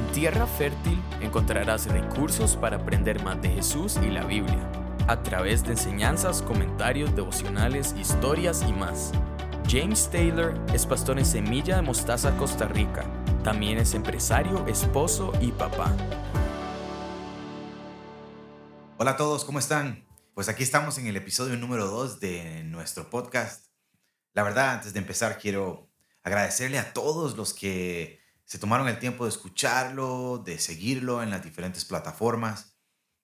En Tierra Fértil encontrarás recursos para aprender más de Jesús y la Biblia, a través de enseñanzas, comentarios, devocionales, historias y más. James Taylor es pastor en Semilla de Mostaza, Costa Rica. También es empresario, esposo y papá. Hola a todos, ¿cómo están? Pues aquí estamos en el episodio número 2 de nuestro podcast. La verdad, antes de empezar, quiero agradecerle a todos los que se tomaron el tiempo de escucharlo, de seguirlo en las diferentes plataformas.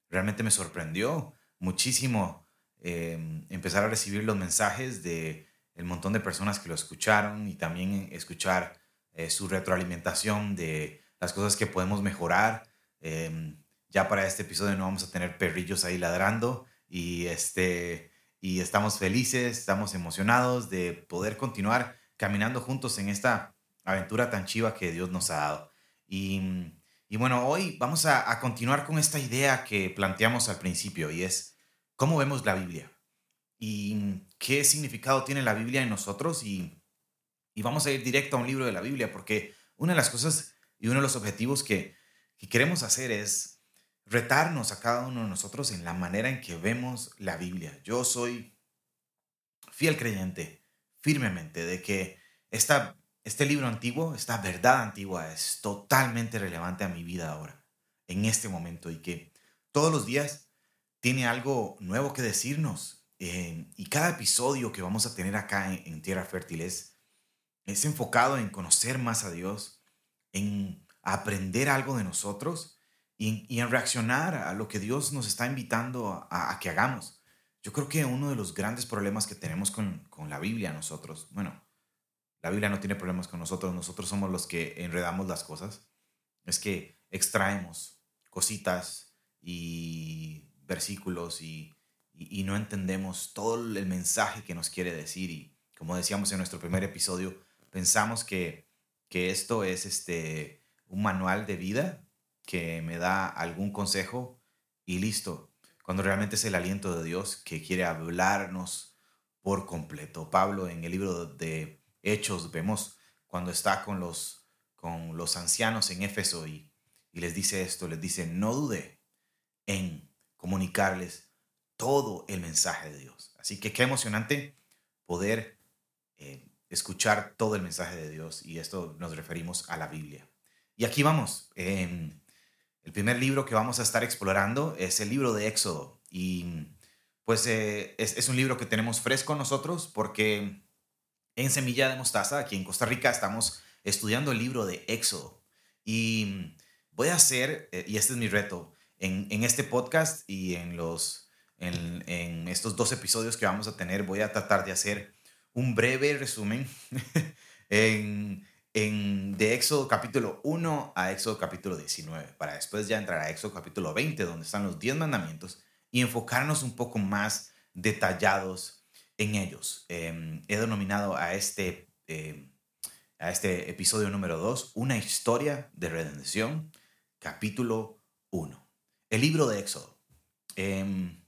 Realmente me sorprendió muchísimo em, empezar a recibir los mensajes de el montón de personas que lo escucharon y también escuchar eh, su retroalimentación de las cosas que podemos mejorar. Em, ya para este episodio no vamos a tener perrillos ahí ladrando y este y estamos felices, estamos emocionados de poder continuar caminando juntos en esta aventura tan chiva que Dios nos ha dado. Y, bueno, hoy vamos a, continuar con esta idea que planteamos al principio y es cómo vemos la Biblia y qué significado tiene la Biblia en nosotros y, y vamos a ir directo a un libro de la Biblia porque una de las cosas y uno de los objetivos que, que queremos hacer es retarnos a cada uno de nosotros en la manera en que vemos la Biblia. Yo soy fiel creyente, firmemente, de que esta este libro antiguo, esta verdad antigua es totalmente relevante a mi vida ahora, en este momento, y que todos los días tiene algo nuevo que decirnos. Eh, y cada episodio que vamos a tener acá en, Tierra Fértil es, enfocado en conocer más a Dios, en aprender algo de nosotros y, en reaccionar a lo que Dios nos está invitando a, que hagamos. Yo creo que uno de los grandes problemas que tenemos con, con la Biblia nosotros, bueno, la Biblia no tiene problemas con nosotros, nosotros somos los que enredamos las cosas, es que extraemos cositas y versículos y, no entendemos todo el mensaje que nos quiere decir. Y como decíamos en nuestro primer episodio, pensamos que, que esto es este, un manual de vida que me da algún consejo y listo, cuando realmente es el aliento de Dios que quiere hablarnos por completo. Pablo en el libro de Hechos vemos cuando está con los, con los ancianos en Éfeso y, les dice esto, les dice, no dude en comunicarles todo el mensaje de Dios. Así que qué emocionante poder eh, escuchar todo el mensaje de Dios y esto nos referimos a la Biblia. Y aquí vamos. el primer libro que vamos a estar explorando es el libro de Éxodo y pues eh, es, es, un libro que tenemos fresco nosotros porque en Semilla de Mostaza, aquí en Costa Rica, estamos estudiando el libro de Éxodo. Y voy a hacer, eh, y este es mi reto, en, este podcast y en, los, en, estos dos episodios que vamos a tener, voy a tratar de hacer un breve resumen en, de Éxodo capítulo 1 a Éxodo capítulo 19, para después ya entrar a Éxodo capítulo 20, donde están los 10 mandamientos, y enfocarnos un poco más detallados en ellos. Em, he denominado a este, em, a este episodio número 2 una historia de redención, capítulo 1. El libro de Éxodo. Em,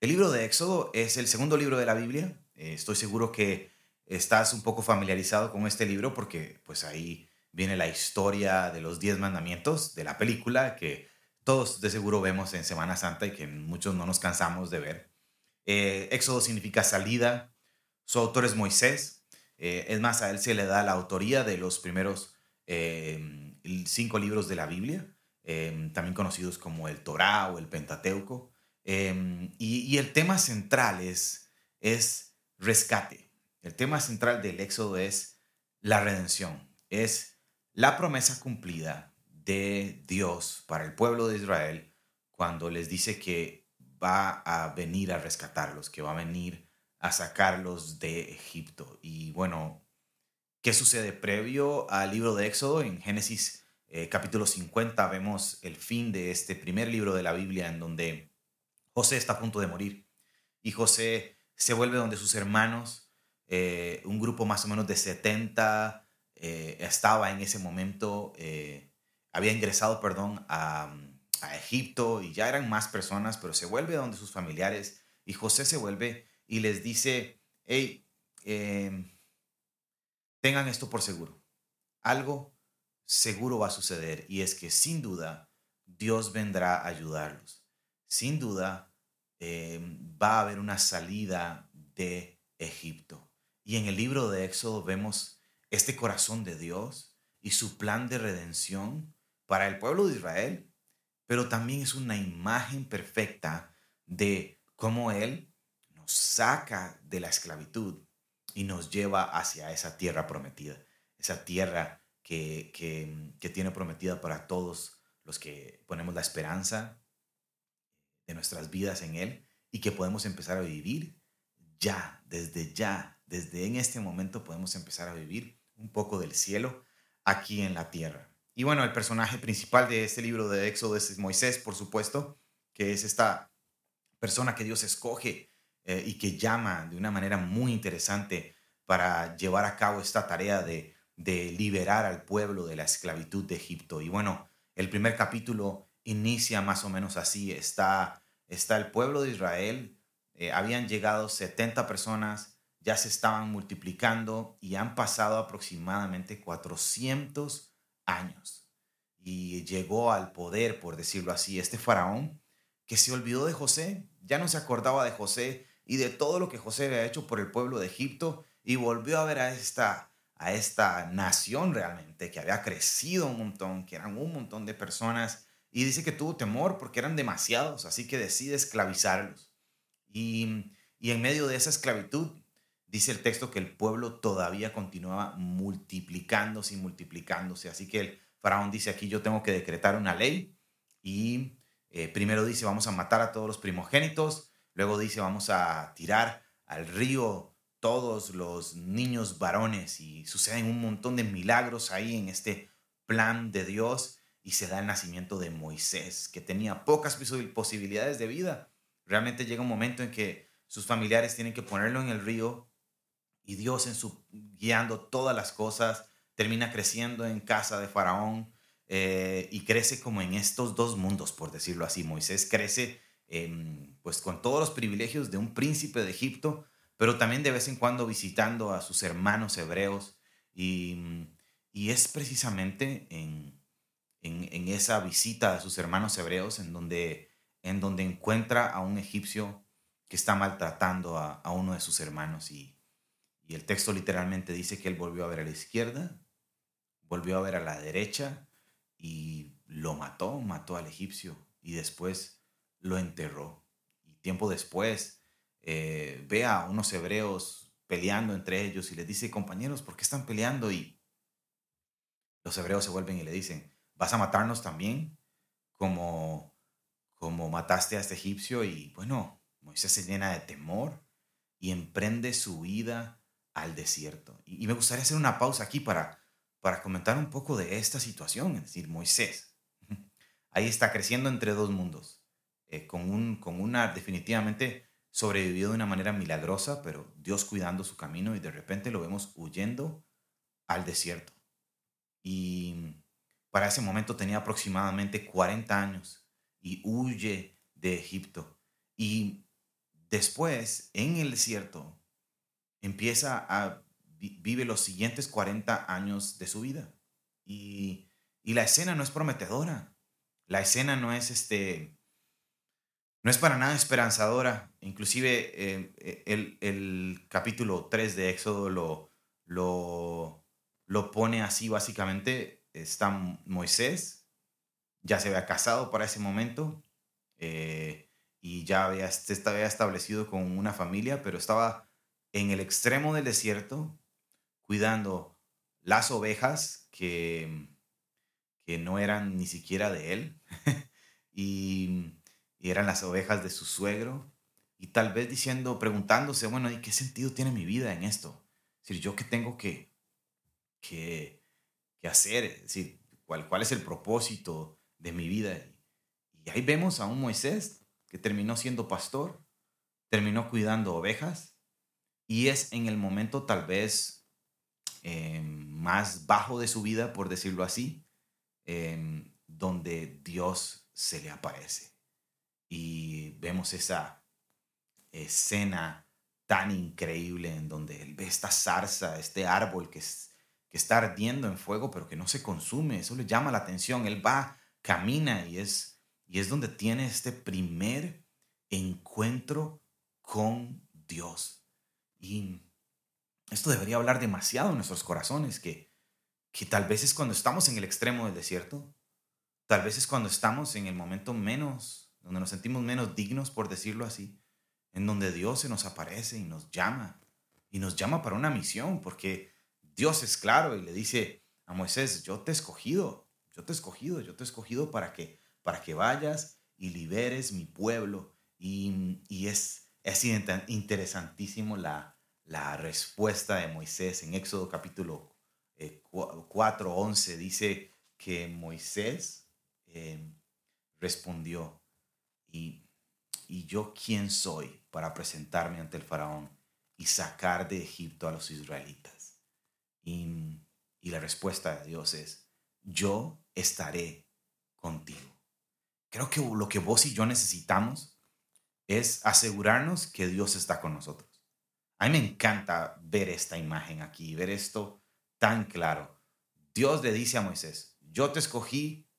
el libro de Éxodo es el segundo libro de la Biblia. Eh, estoy seguro que estás un poco familiarizado con este libro porque pues ahí viene la historia de los diez mandamientos de la película que todos de seguro vemos en Semana Santa y que muchos no nos cansamos de ver. Eh, Éxodo significa salida. Su autor es Moisés. Eh, es más, a él se le da la autoría de los primeros eh, cinco libros de la Biblia, también conocidos como el Torá o el Pentateuco. Y, el tema central es, es rescate. El tema central del Éxodo es la redención. Es la promesa cumplida de Dios para el pueblo de Israel cuando les dice que va a venir a rescatarlos, que va a venir a sacarlos de Egipto. Y bueno, ¿qué sucede previo al libro de Éxodo? En Génesis eh, capítulo 50 vemos el fin de este primer libro de la Biblia en donde José está a punto de morir. Y José se vuelve donde sus hermanos, eh, un grupo más o menos de 70, eh, estaba en ese momento, había ingresado, perdón, a a Egipto y ya eran más personas, pero se vuelve donde sus familiares y José se vuelve y les dice, hey, em, tengan esto por seguro, algo seguro va a suceder y es que sin duda Dios vendrá a ayudarlos. Sin duda eh, va a haber una salida de Egipto. Y en el libro de Éxodo vemos este corazón de Dios y su plan de redención para el pueblo de Israel, pero también es una imagen perfecta de cómo Él nos saca de la esclavitud y nos lleva hacia esa tierra prometida, esa tierra que, que, tiene prometida para todos los que ponemos la esperanza de nuestras vidas en Él y que podemos empezar a vivir ya, desde ya, desde en este momento podemos empezar a vivir un poco del cielo aquí en la tierra. Y bueno, el personaje principal de este libro de Éxodo es Moisés, por supuesto, que es esta persona que Dios escoge eh, y que llama de una manera muy interesante para llevar a cabo esta tarea de, de liberar al pueblo de la esclavitud de Egipto. Y bueno, el primer capítulo inicia más o menos así. Está, está el pueblo de Israel, eh, habían llegado 70 personas, ya se estaban multiplicando y han pasado aproximadamente 400 años. Y llegó al poder, por decirlo así, este faraón que se olvidó de José, ya no se acordaba de José y de todo lo que José había hecho por el pueblo de Egipto y volvió a ver a esta, a esta nación realmente que había crecido un montón, que eran un montón de personas y dice que tuvo temor porque eran demasiados, así que decide esclavizarlos. Y, y en medio de esa esclavitud, dice el texto que el pueblo todavía continuaba multiplicándose y multiplicándose, así que el faraón dice aquí yo tengo que decretar una ley y eh, primero dice, vamos a matar a todos los primogénitos. Luego dice, vamos a tirar al río todos los niños varones. Y suceden un montón de milagros ahí en este plan de Dios. Y se da el nacimiento de Moisés, que tenía pocas posibilidades de vida. Realmente llega un momento en que sus familiares tienen que ponerlo en el río y Dios en su guiando todas las cosas termina creciendo en casa de Faraón eh, y crece como en estos dos mundos, por decirlo así. Moisés crece pues con todos los privilegios de un príncipe de Egipto, pero también de vez en cuando visitando a sus hermanos hebreos y, es precisamente en, en, esa visita a sus hermanos hebreos en donde, en donde encuentra a un egipcio que está maltratando a, a uno de sus hermanos y, y el texto literalmente dice que él volvió a ver a la izquierda, volvió a ver a la derecha y lo mató, mató al egipcio y después lo enterró. Y tiempo después eh, ve a unos hebreos peleando entre ellos y les dice, compañeros, ¿por qué están peleando? Y los hebreos se vuelven y le dicen, ¿vas a matarnos también? Como, como mataste a este egipcio. Y bueno, Moisés se llena de temor y emprende su vida al desierto. y me gustaría hacer una pausa aquí para para comentar un poco de esta situación, es decir, Moisés. Ahí está creciendo entre dos mundos, eh, con, un, con una definitivamente sobrevivió de una manera milagrosa, pero Dios cuidando su camino y de repente lo vemos huyendo al desierto. Y para ese momento tenía aproximadamente 40 años y huye de Egipto. Y después, en el desierto, empieza a vive los siguientes 40 años de su vida. Y, la escena no es prometedora. La escena no es este, no es para nada esperanzadora. Inclusive eh, el, el, capítulo 3 de Éxodo lo, lo, lo pone así básicamente. Está Moisés, ya se había casado para ese momento eh, y ya había, se había establecido con una familia, pero estaba en el extremo del desierto cuidando las ovejas que, que no eran ni siquiera de él y, eran las ovejas de su suegro y tal vez diciendo, preguntándose, bueno, ¿y qué sentido tiene mi vida en esto? Es decir, ¿yo qué tengo que, que, hacer? Es decir, ¿cuál, ¿cuál es el propósito de mi vida? Y ahí vemos a un Moisés que terminó siendo pastor, terminó cuidando ovejas y es en el momento tal vez Em, más bajo de su vida, por decirlo así, em, donde Dios se le aparece. Y vemos esa escena tan increíble en donde él ve esta zarza, este árbol que que está ardiendo en fuego, pero que no se consume. Eso le llama la atención. Él va, camina y es, y es donde tiene este primer encuentro con Dios. Y esto debería hablar demasiado en nuestros corazones, que, que tal vez es cuando estamos en el extremo del desierto, tal vez es cuando estamos en el momento menos, donde nos sentimos menos dignos, por decirlo así, en donde Dios se nos aparece y nos llama, y nos llama para una misión, porque Dios es claro y le dice a Moisés, yo te he escogido, yo te he escogido, yo te he escogido para que, para que vayas y liberes mi pueblo. Y, y es, es interesantísimo la, la respuesta de Moisés en Éxodo capítulo 4, eh, 11. Dice que Moisés em, respondió, y, y yo quién soy para presentarme ante el faraón y sacar de Egipto a los israelitas. Y, la respuesta de Dios es, yo estaré contigo. Creo que lo que vos y yo necesitamos es asegurarnos que Dios está con nosotros. A mí me encanta ver esta imagen aquí, ver esto tan claro. Dios le dice a Moisés, yo te escogí,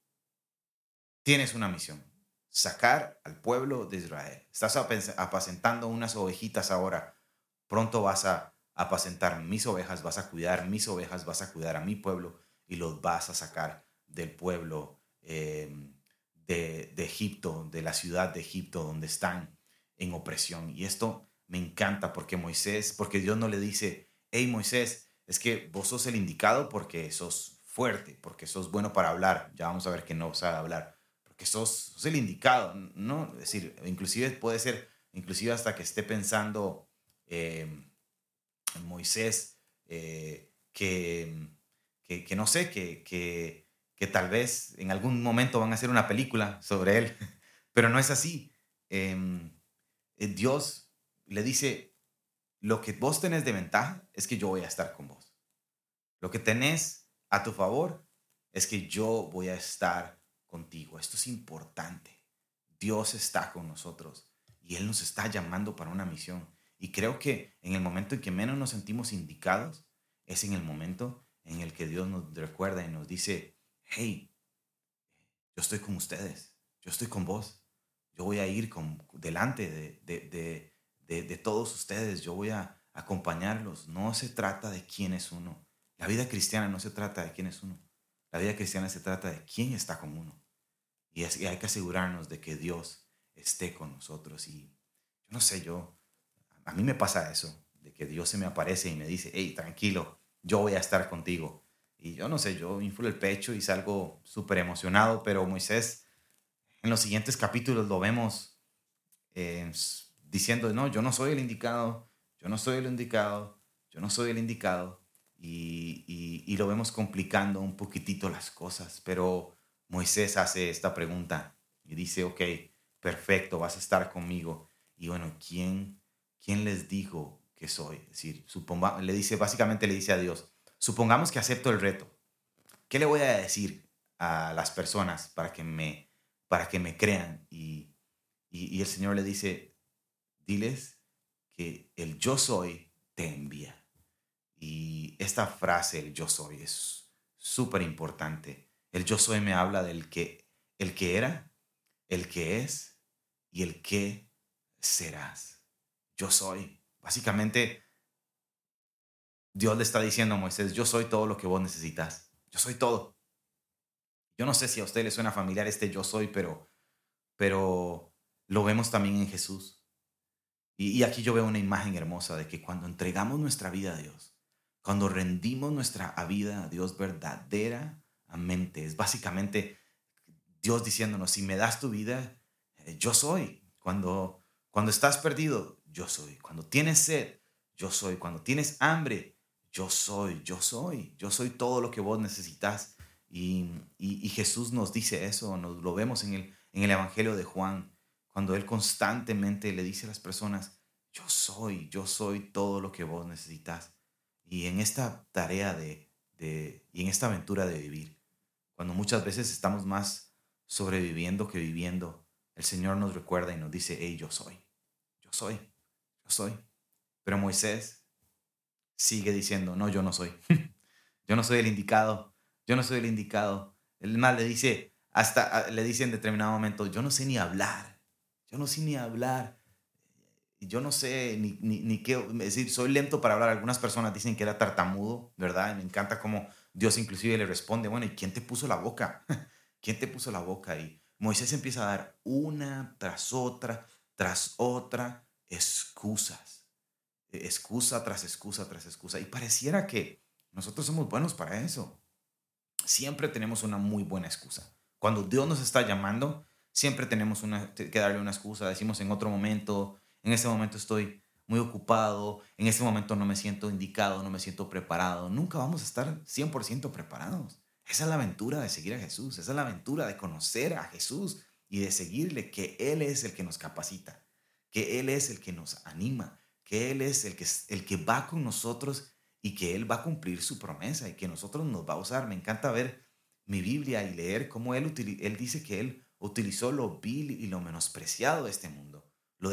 tienes una misión, sacar al pueblo de Israel. Estás apacentando unas ovejitas ahora, pronto vas a apacentar mis ovejas, vas a cuidar mis ovejas, vas a cuidar a mi pueblo y los vas a sacar del pueblo em, de, de Egipto, de la ciudad de Egipto donde están en opresión. Y esto me encanta porque Moisés, porque Dios no le dice, hey Moisés, es que vos sos el indicado porque sos fuerte, porque sos bueno para hablar. Ya vamos a ver que no sabe hablar, porque sos, sos el indicado, ¿no? Es decir, inclusive puede ser, inclusive hasta que esté pensando, eh, Moisés, que, que, no sé, que, que, tal vez en algún momento van a hacer una película sobre él, pero no es así. Em, Dios le dice, lo que vos tenés de ventaja es que yo voy a estar con vos. Lo que tenés a tu favor es que yo voy a estar contigo. Esto es importante. Dios está con nosotros y Él nos está llamando para una misión. Y creo que en el momento en que menos nos sentimos indicados es en el momento en el que Dios nos recuerda y nos dice, hey, yo estoy con ustedes, yo estoy con vos, yo voy a ir con, delante de, de, de, de todos ustedes, yo voy a acompañarlos. No se trata de quién es uno. La vida cristiana no se trata de quién es uno. La vida cristiana se trata de quién está con uno. Y, hay que asegurarnos de que Dios esté con nosotros. Y yo no sé, yo, a mí me pasa eso, de que Dios se me aparece y me dice, hey, tranquilo, yo voy a estar contigo. Y yo no sé, yo inflo el pecho y salgo súper emocionado, pero Moisés en los siguientes capítulos lo vemos eh, diciendo, no, yo no soy el indicado, yo no soy el indicado, yo no soy el indicado. Y, y, y lo vemos complicando un poquitito las cosas, pero Moisés hace esta pregunta y dice, ok, perfecto, vas a estar conmigo. Y bueno, ¿quién ¿quién les dijo que soy? Es decir, suponga, le dice, básicamente le dice a Dios, supongamos que acepto el reto. ¿Qué le voy a decir a las personas para que me, para que me crean? Y, y, el Señor le dice, diles que el yo soy te envía. Y esta frase, el yo soy, es súper importante. El yo soy me habla del que, el que era, el que es y el que serás yo soy. Básicamente, Dios le está diciendo a Moisés, yo soy todo lo que vos necesitas. Yo soy todo. Yo no sé si a usted le suena familiar este yo soy, pero, pero lo vemos también en Jesús. Y, aquí yo veo una imagen hermosa de que cuando entregamos nuestra vida a Dios, cuando rendimos nuestra vida a Dios verdaderamente, es básicamente Dios diciéndonos, si me das tu vida, eh, yo soy. Cuando, cuando estás perdido, yo soy. Cuando tienes sed, yo soy. Cuando tienes hambre, yo soy, yo soy. Yo soy todo lo que vos necesitas. Y, Jesús nos dice eso, nos lo vemos en el, en el Evangelio de Juan, cuando Él constantemente le dice a las personas, yo soy, yo soy todo lo que vos necesitas. Y en esta tarea de, de, y en esta aventura de vivir, cuando muchas veces estamos más sobreviviendo que viviendo, el Señor nos recuerda y nos dice, hey, yo soy, yo soy soy. Pero Moisés sigue diciendo, no, yo no soy. yo no soy el indicado, yo no soy el indicado. El mal le dice, hasta le dice en determinado momento, yo no sé ni hablar, yo no sé ni hablar, yo no sé ni, ni, qué, es decir, soy lento para hablar. Algunas personas dicen que era tartamudo, ¿verdad? Y me encanta cómo Dios inclusive le responde, bueno, ¿y quién te puso la boca? ¿Quién te puso la boca? Y Moisés empieza a dar una tras otra, tras otra, excusas. Excusa tras excusa tras excusa. Y pareciera que nosotros somos buenos para eso. Siempre tenemos una muy buena excusa. Cuando Dios nos está llamando, siempre tenemos una, que darle una excusa. Decimos en otro momento, en ese momento estoy muy ocupado, en ese momento no me siento indicado, no me siento preparado. Nunca vamos a estar 100% preparados. Esa es la aventura de seguir a Jesús, esa es la aventura de conocer a Jesús y de seguirle, que Él es el que nos capacita, que Él es el que nos anima, que Él es el que, el que va con nosotros y que Él va a cumplir su promesa y que nosotros nos va a usar. Me encanta ver mi Biblia y leer cómo Él, él dice que Él utilizó lo vil y lo menospreciado de este mundo, lo,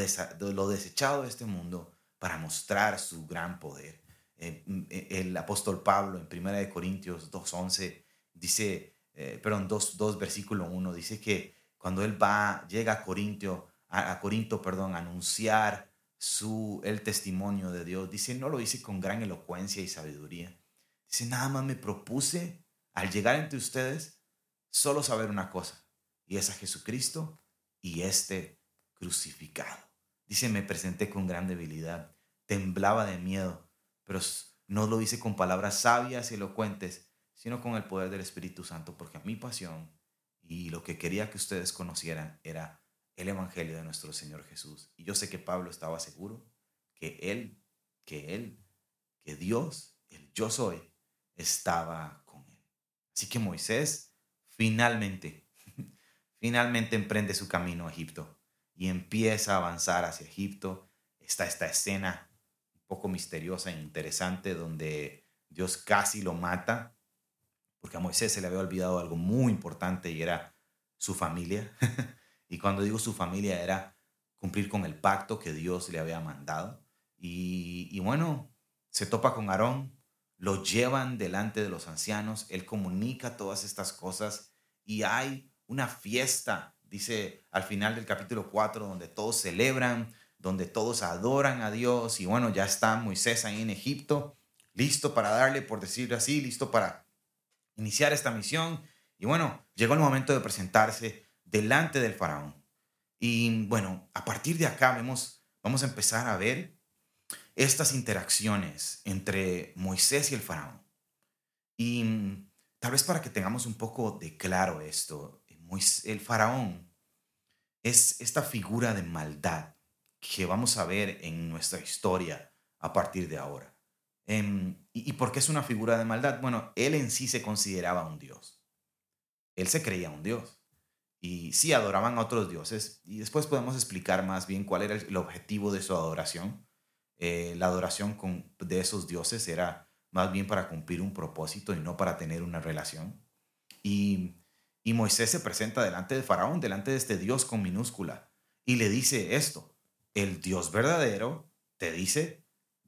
lo desechado de este mundo para mostrar su gran poder. Eh, eh, el apóstol Pablo en 1 Corintios 2.11 dice, eh, perdón, 2, versículo 1, dice que cuando él va, llega a Corintio, a, a Corinto, perdón, a anunciar su, el testimonio de Dios. Dice, no lo hice con gran elocuencia y sabiduría. Dice, nada más me propuse al llegar entre ustedes solo saber una cosa, y es a Jesucristo y este crucificado. Dice, me presenté con gran debilidad, temblaba de miedo, pero no lo hice con palabras sabias y elocuentes, sino con el poder del Espíritu Santo, porque mi pasión y lo que quería que ustedes conocieran era el Evangelio de nuestro Señor Jesús. Y yo sé que Pablo estaba seguro que Él, que Él, que Dios, el yo soy, estaba con Él. Así que Moisés finalmente, finalmente emprende su camino a Egipto y empieza a avanzar hacia Egipto. Está esta escena un poco misteriosa e interesante donde Dios casi lo mata, porque a Moisés se le había olvidado algo muy importante y era su familia. Y cuando digo su familia era cumplir con el pacto que Dios le había mandado. Y, bueno, se topa con Aarón, lo llevan delante de los ancianos, él comunica todas estas cosas y hay una fiesta, dice al final del capítulo 4, donde todos celebran, donde todos adoran a Dios y bueno, ya está Moisés ahí en Egipto, listo para darle, por decirlo así, listo para iniciar esta misión. Y bueno, llegó el momento de presentarse delante del faraón. Y bueno, a partir de acá vemos, vamos a empezar a ver estas interacciones entre Moisés y el faraón. Y mm, tal vez para que tengamos un poco de claro esto, el faraón es esta figura de maldad que vamos a ver en nuestra historia a partir de ahora. Em, ¿Y por qué es una figura de maldad? Bueno, él en sí se consideraba un dios. Él se creía un dios y sí adoraban a otros dioses. Y después podemos explicar más bien cuál era el objetivo de su adoración. Eh, la adoración con, de esos dioses era más bien para cumplir un propósito y no para tener una relación. Y, y Moisés se presenta delante de Faraón, delante de este Dios con minúscula, y le dice esto, el Dios verdadero te dice,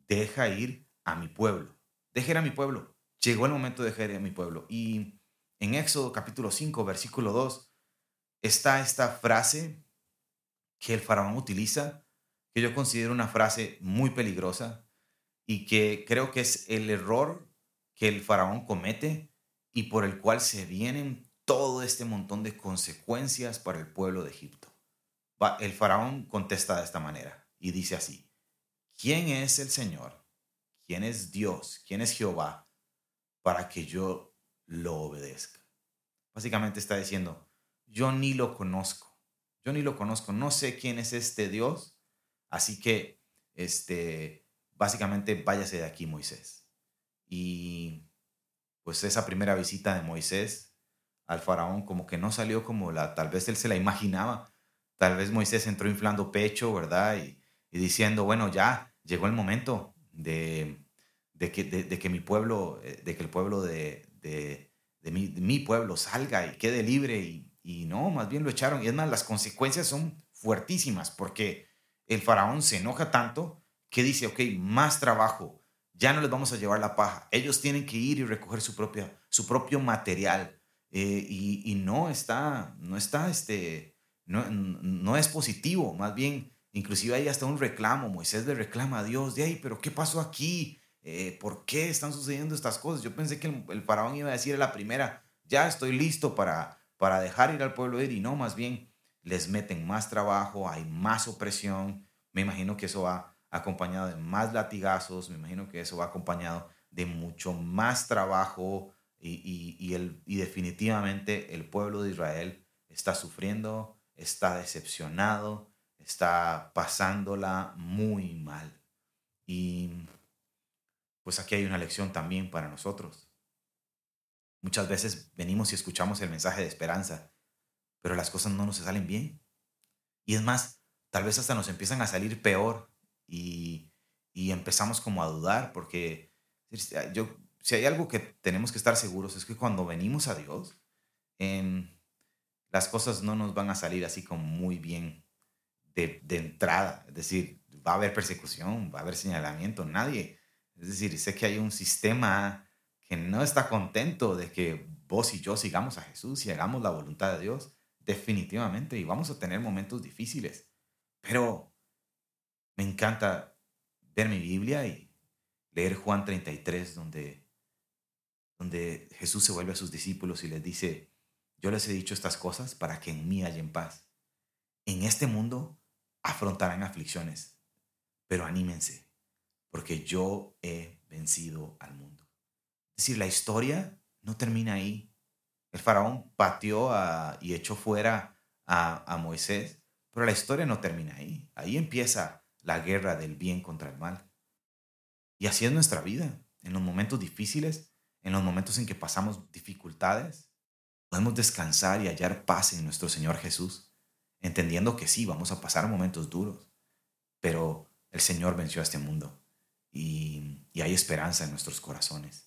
deja ir a mi pueblo, deja ir a mi pueblo. Llegó el momento de dejar ir a mi pueblo. Y en Éxodo capítulo 5, versículo 2, está esta frase que el faraón utiliza, que yo considero una frase muy peligrosa y que creo que es el error que el faraón comete y por el cual se vienen todo este montón de consecuencias para el pueblo de Egipto. El faraón contesta de esta manera y dice así, ¿quién es el Señor? ¿Quién es Dios? ¿Quién es Jehová? Para que yo lo obedezca. Básicamente está diciendo, yo ni lo conozco. Yo ni lo conozco. No sé quién es este Dios. Así que, este, básicamente, váyase de aquí, Moisés. Y pues esa primera visita de Moisés al faraón como que no salió como la, tal vez él se la imaginaba. Tal vez Moisés entró inflando pecho, ¿verdad? Y, diciendo, bueno, ya llegó el momento de, de, que, de, que mi pueblo, eh, de que el pueblo de, de, mi, pueblo salga y quede libre y, y no, más bien lo echaron. Y es más, las consecuencias son fuertísimas porque el faraón se enoja tanto que dice, ok, más trabajo ya no les vamos a llevar la paja. Ellos tienen que ir y recoger su, propia, su propio material. Eh, y, no está, no está, este, no, no es positivo, más bien, inclusive hay hasta un reclamo, Moisés le reclama a Dios, de ahí, pero ¿qué pasó aquí? Eh, ¿Por qué están sucediendo estas cosas? Yo pensé que el, faraón iba a decir a la primera, ya estoy listo para, para dejar ir al pueblo ir, y no, más bien les meten más trabajo, hay más opresión, me imagino que eso va acompañado de más latigazos, me imagino que eso va acompañado de mucho más trabajo, y, y definitivamente el pueblo de Israel está sufriendo, está decepcionado, está pasándola muy mal. Y pues aquí hay una lección también para nosotros. Muchas veces venimos y escuchamos el mensaje de esperanza, pero las cosas no nos salen bien. Y es más, tal vez hasta nos empiezan a salir peor y, y empezamos como a dudar porque yo si hay algo que tenemos que estar seguros es que cuando venimos a Dios, las cosas no nos van a salir así como muy bien de, entrada. Es decir, va a haber persecución, va a haber señalamiento, nadie. Es decir, sé que hay un sistema que no está contento de que vos y yo sigamos a Jesús y hagamos la voluntad de Dios, definitivamente, y vamos a tener momentos difíciles. Pero me encanta ver mi Biblia y leer Juan 33, donde donde Jesús se vuelve a sus discípulos y les dice, yo les he dicho estas cosas para que en mí hayan paz. En este mundo afrontarán aflicciones, pero anímense, porque yo he vencido al mundo. Es decir, la historia no termina ahí. El faraón pateó y echó fuera a, Moisés, pero la historia no termina ahí. Ahí empieza la guerra del bien contra el mal. Y así es nuestra vida. En los momentos difíciles en los momentos en que pasamos dificultades, podemos descansar y hallar paz en nuestro Señor Jesús, entendiendo que sí, vamos a pasar momentos duros, pero el Señor venció a este mundo y, hay esperanza en nuestros corazones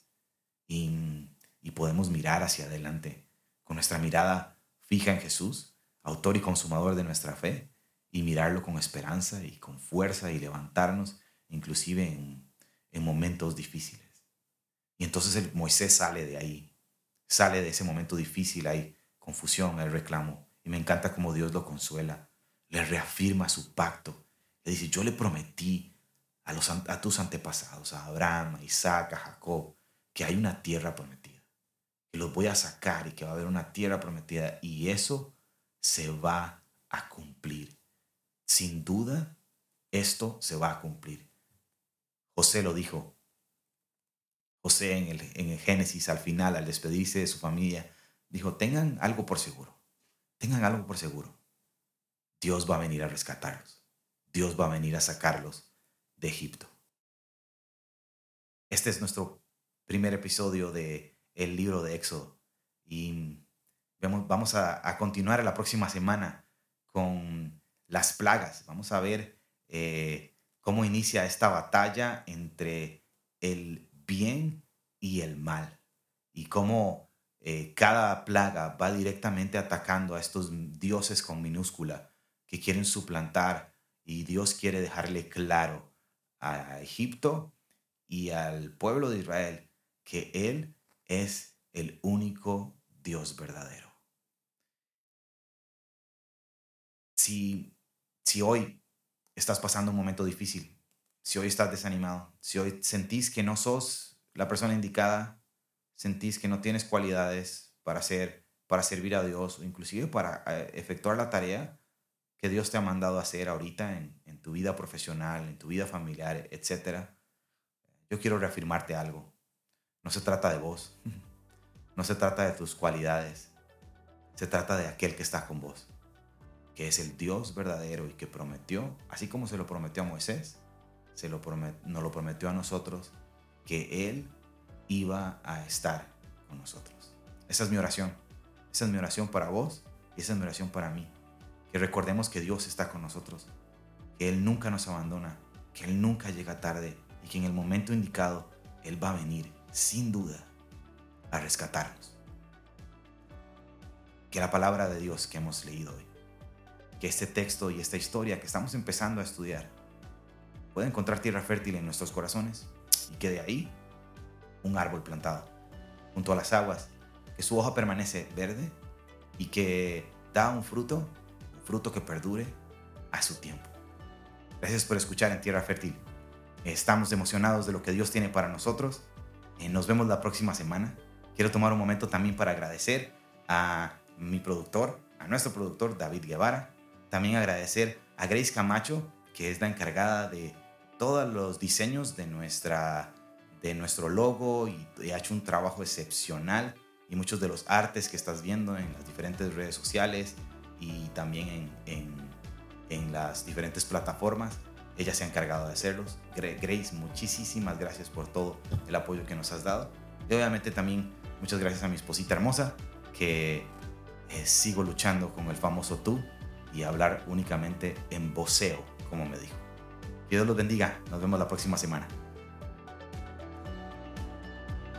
y, podemos mirar hacia adelante con nuestra mirada fija en Jesús, autor y consumador de nuestra fe, y mirarlo con esperanza y con fuerza y levantarnos inclusive en, en momentos difíciles. Y entonces el Moisés sale de ahí, sale de ese momento difícil, hay confusión, el reclamo. Y me encanta cómo Dios lo consuela, le reafirma su pacto. Le dice, yo le prometí a, los, a tus antepasados, a Abraham, a Isaac, a Jacob, que hay una tierra prometida, que los voy a sacar y que va a haber una tierra prometida. Y eso se va a cumplir. Sin duda, esto se va a cumplir. José lo dijo, José en el, en el Génesis, al final, al despedirse de su familia, dijo, tengan algo por seguro, tengan algo por seguro. Dios va a venir a rescatarlos. Dios va a venir a sacarlos de Egipto. Este es nuestro primer episodio de el libro de Éxodo y vamos, vamos a, a continuar la próxima semana con las plagas. Vamos a ver eh, cómo inicia esta batalla entre el bien y el mal. Y cómo eh, cada plaga va directamente atacando a estos dioses con minúscula que quieren suplantar y Dios quiere dejarle claro a Egipto y al pueblo de Israel que Él es el único Dios verdadero. Si, si hoy estás pasando un momento difícil, si hoy estás desanimado, si hoy sentís que no sos la persona indicada, sentís que no tienes cualidades para hacer, para servir a Dios o inclusive para eh, efectuar la tarea que Dios te ha mandado a hacer ahorita en, en tu vida profesional, en tu vida familiar, etc. Yo quiero reafirmarte algo. No se trata de vos. No se trata de tus cualidades. Se trata de aquel que está con vos, que es el Dios verdadero y que prometió, así como se lo prometió a Moisés, se lo nos lo prometió a nosotros que Él iba a estar con nosotros. Esa es mi oración. Esa es mi oración para vos y esa es mi oración para mí. Que recordemos que Dios está con nosotros, que Él nunca nos abandona, que Él nunca llega tarde y que en el momento indicado Él va a venir, sin duda, a rescatarnos. Que la palabra de Dios que hemos leído hoy, que este texto y esta historia que estamos empezando a estudiar, puede encontrar tierra fértil en nuestros corazones y que de ahí un árbol plantado junto a las aguas, que su hoja permanece verde y que da un fruto, un fruto que perdure a su tiempo. Gracias por escuchar en Tierra Fértil. Estamos emocionados de lo que Dios tiene para nosotros. Eh, nos vemos la próxima semana. Quiero tomar un momento también para agradecer a mi productor, a nuestro productor David Guevara. También agradecer a Grace Camacho, que es la encargada de todos los diseños de, nuestra, de nuestro logo y, ha hecho un trabajo excepcional. Y muchos de los artes que estás viendo en las diferentes redes sociales y también en, en las diferentes plataformas ella se ha encargado de hacerlos. Grace, muchísimas gracias por todo el apoyo que nos has dado. Y obviamente también muchas gracias a mi esposita hermosa, que eh, sigo luchando con el famoso tú y hablar únicamente en voceo, como me dijo. Dios los bendiga. Nos vemos la próxima semana.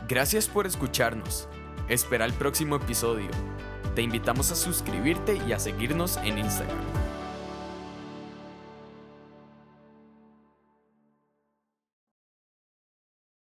Gracias por escucharnos. Espera el próximo episodio. Te invitamos a suscribirte y a seguirnos en Instagram.